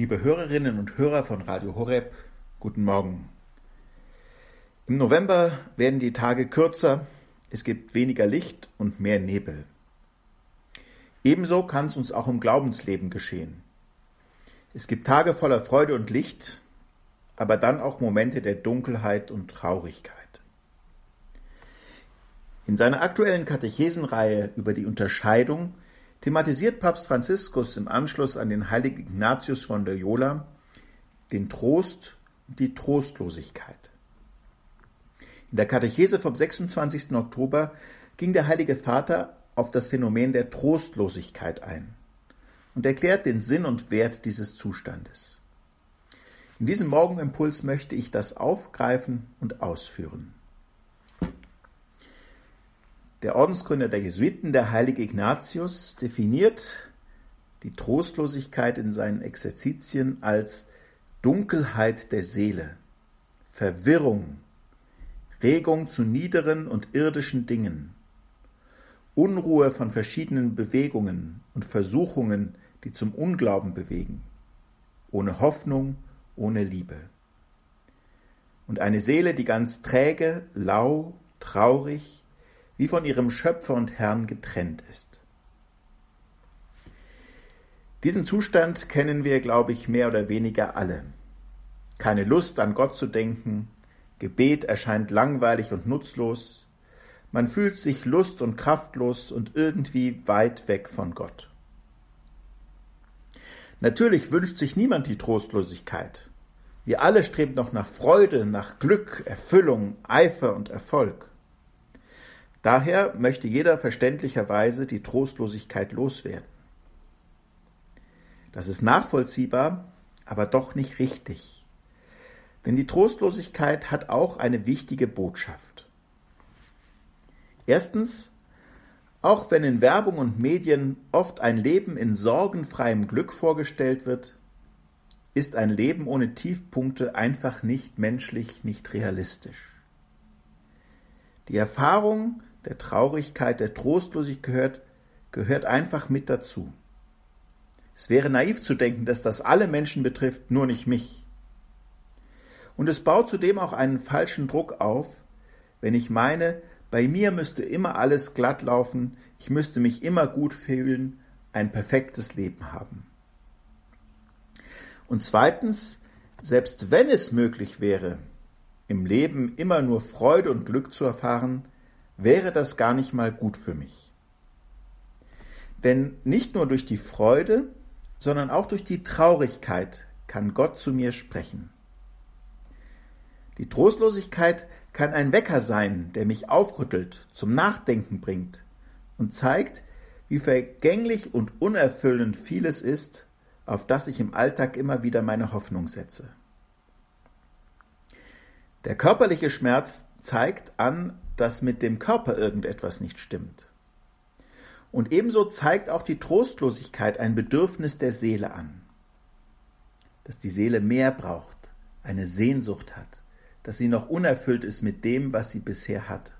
Liebe Hörerinnen und Hörer von Radio Horeb, guten Morgen. Im November werden die Tage kürzer, es gibt weniger Licht und mehr Nebel. Ebenso kann es uns auch im Glaubensleben geschehen. Es gibt Tage voller Freude und Licht, aber dann auch Momente der Dunkelheit und Traurigkeit. In seiner aktuellen Katechesenreihe über die Unterscheidung thematisiert Papst Franziskus im Anschluss an den heiligen Ignatius von Loyola den Trost und die Trostlosigkeit. In der Katechese vom 26. Oktober ging der Heilige Vater auf das Phänomen der Trostlosigkeit ein und erklärt den Sinn und Wert dieses Zustandes. In diesem Morgenimpuls möchte ich das aufgreifen und ausführen. Der Ordensgründer der Jesuiten, der heilige Ignatius, definiert die Trostlosigkeit in seinen Exerzitien als Dunkelheit der Seele, Verwirrung, Regung zu niederen und irdischen Dingen, Unruhe von verschiedenen Bewegungen und Versuchungen, die zum Unglauben bewegen, ohne Hoffnung, ohne Liebe. Und eine Seele, die ganz träge, lau, traurig, wie von ihrem Schöpfer und Herrn getrennt ist. Diesen Zustand kennen wir, glaube ich, mehr oder weniger alle. Keine Lust an Gott zu denken, Gebet erscheint langweilig und nutzlos, man fühlt sich lust und kraftlos und irgendwie weit weg von Gott. Natürlich wünscht sich niemand die Trostlosigkeit. Wir alle streben noch nach Freude, nach Glück, Erfüllung, Eifer und Erfolg. Daher möchte jeder verständlicherweise die Trostlosigkeit loswerden. Das ist nachvollziehbar, aber doch nicht richtig. Denn die Trostlosigkeit hat auch eine wichtige Botschaft. Erstens, auch wenn in Werbung und Medien oft ein Leben in sorgenfreiem Glück vorgestellt wird, ist ein Leben ohne Tiefpunkte einfach nicht menschlich, nicht realistisch. Die Erfahrung der Traurigkeit, der Trostlosigkeit gehört, gehört einfach mit dazu. Es wäre naiv zu denken, dass das alle Menschen betrifft, nur nicht mich. Und es baut zudem auch einen falschen Druck auf, wenn ich meine, bei mir müsste immer alles glatt laufen, ich müsste mich immer gut fühlen, ein perfektes Leben haben. Und zweitens, selbst wenn es möglich wäre, im Leben immer nur Freude und Glück zu erfahren, wäre das gar nicht mal gut für mich. Denn nicht nur durch die Freude, sondern auch durch die Traurigkeit kann Gott zu mir sprechen. Die Trostlosigkeit kann ein Wecker sein, der mich aufrüttelt, zum Nachdenken bringt und zeigt, wie vergänglich und unerfüllend vieles ist, auf das ich im Alltag immer wieder meine Hoffnung setze. Der körperliche Schmerz zeigt an, dass mit dem Körper irgendetwas nicht stimmt. Und ebenso zeigt auch die Trostlosigkeit ein Bedürfnis der Seele an, dass die Seele mehr braucht, eine Sehnsucht hat, dass sie noch unerfüllt ist mit dem, was sie bisher hat.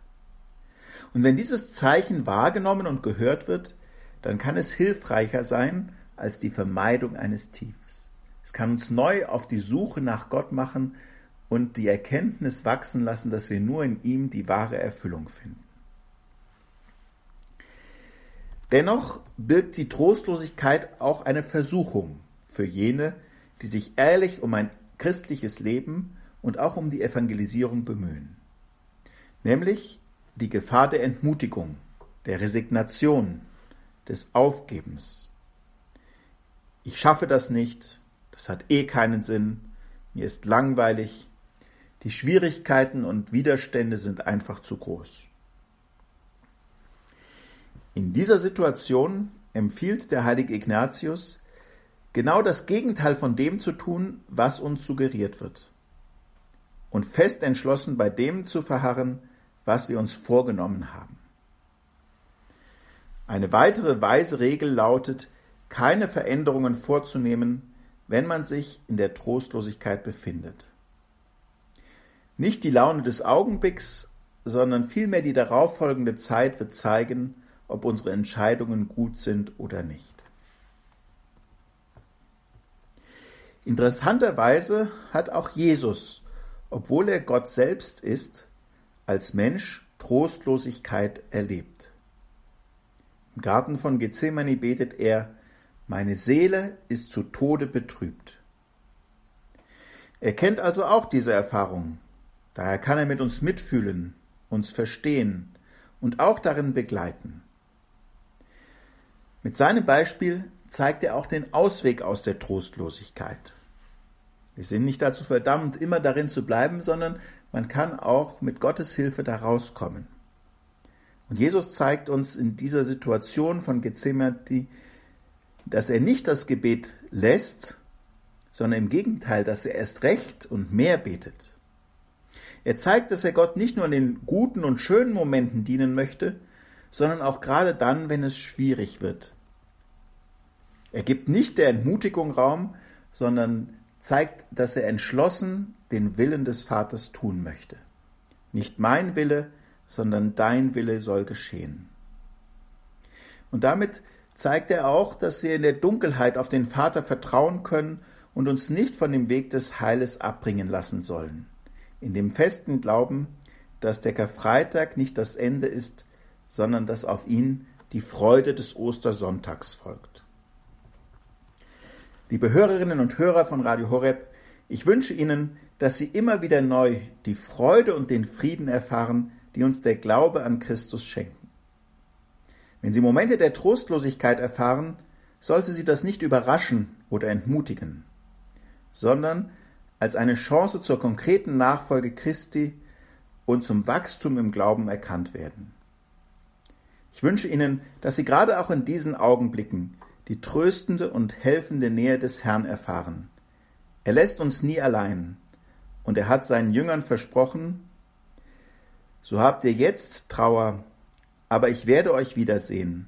Und wenn dieses Zeichen wahrgenommen und gehört wird, dann kann es hilfreicher sein als die Vermeidung eines Tiefs. Es kann uns neu auf die Suche nach Gott machen, und die Erkenntnis wachsen lassen, dass wir nur in ihm die wahre Erfüllung finden. Dennoch birgt die Trostlosigkeit auch eine Versuchung für jene, die sich ehrlich um ein christliches Leben und auch um die Evangelisierung bemühen. Nämlich die Gefahr der Entmutigung, der Resignation, des Aufgebens. Ich schaffe das nicht, das hat eh keinen Sinn, mir ist langweilig, die Schwierigkeiten und Widerstände sind einfach zu groß. In dieser Situation empfiehlt der heilige Ignatius, genau das Gegenteil von dem zu tun, was uns suggeriert wird. Und fest entschlossen bei dem zu verharren, was wir uns vorgenommen haben. Eine weitere weise Regel lautet, keine Veränderungen vorzunehmen, wenn man sich in der Trostlosigkeit befindet. Nicht die Laune des Augenblicks, sondern vielmehr die darauffolgende Zeit wird zeigen, ob unsere Entscheidungen gut sind oder nicht. Interessanterweise hat auch Jesus, obwohl er Gott selbst ist, als Mensch Trostlosigkeit erlebt. Im Garten von Gethsemane betet er, meine Seele ist zu Tode betrübt. Er kennt also auch diese Erfahrung. Daher kann er mit uns mitfühlen, uns verstehen und auch darin begleiten. Mit seinem Beispiel zeigt er auch den Ausweg aus der Trostlosigkeit. Wir sind nicht dazu verdammt, immer darin zu bleiben, sondern man kann auch mit Gottes Hilfe da rauskommen. Und Jesus zeigt uns in dieser Situation von Gethsemane, dass er nicht das Gebet lässt, sondern im Gegenteil, dass er erst recht und mehr betet. Er zeigt, dass er Gott nicht nur in den guten und schönen Momenten dienen möchte, sondern auch gerade dann, wenn es schwierig wird. Er gibt nicht der Entmutigung Raum, sondern zeigt, dass er entschlossen den Willen des Vaters tun möchte. Nicht mein Wille, sondern dein Wille soll geschehen. Und damit zeigt er auch, dass wir in der Dunkelheit auf den Vater vertrauen können und uns nicht von dem Weg des Heiles abbringen lassen sollen, in dem festen Glauben, dass der Karfreitag nicht das Ende ist, sondern dass auf ihn die Freude des Ostersonntags folgt. Liebe Hörerinnen und Hörer von Radio Horeb, ich wünsche Ihnen, dass Sie immer wieder neu die Freude und den Frieden erfahren, die uns der Glaube an Christus schenken. Wenn Sie Momente der Trostlosigkeit erfahren, sollte Sie das nicht überraschen oder entmutigen sondern als eine Chance zur konkreten Nachfolge Christi und zum Wachstum im Glauben erkannt werden. Ich wünsche Ihnen, dass Sie gerade auch in diesen Augenblicken die tröstende und helfende Nähe des Herrn erfahren. Er lässt uns nie allein, und er hat seinen Jüngern versprochen, so habt ihr jetzt Trauer, aber ich werde euch wiedersehen,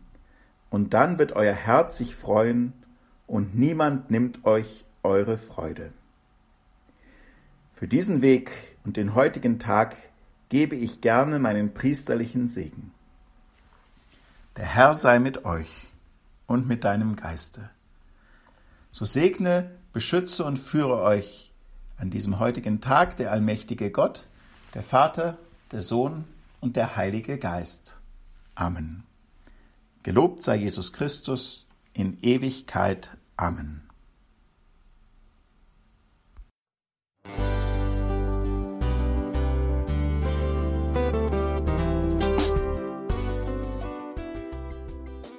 und dann wird euer Herz sich freuen, und niemand nimmt euch eure Freude. Für diesen Weg und den heutigen Tag gebe ich gerne meinen priesterlichen Segen. Der Herr sei mit euch und mit deinem Geiste. So segne, beschütze und führe euch an diesem heutigen Tag der allmächtige Gott, der Vater, der Sohn und der Heilige Geist. Amen. Gelobt sei Jesus Christus in Ewigkeit. Amen.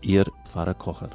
Ihr Pfarrer Kocher.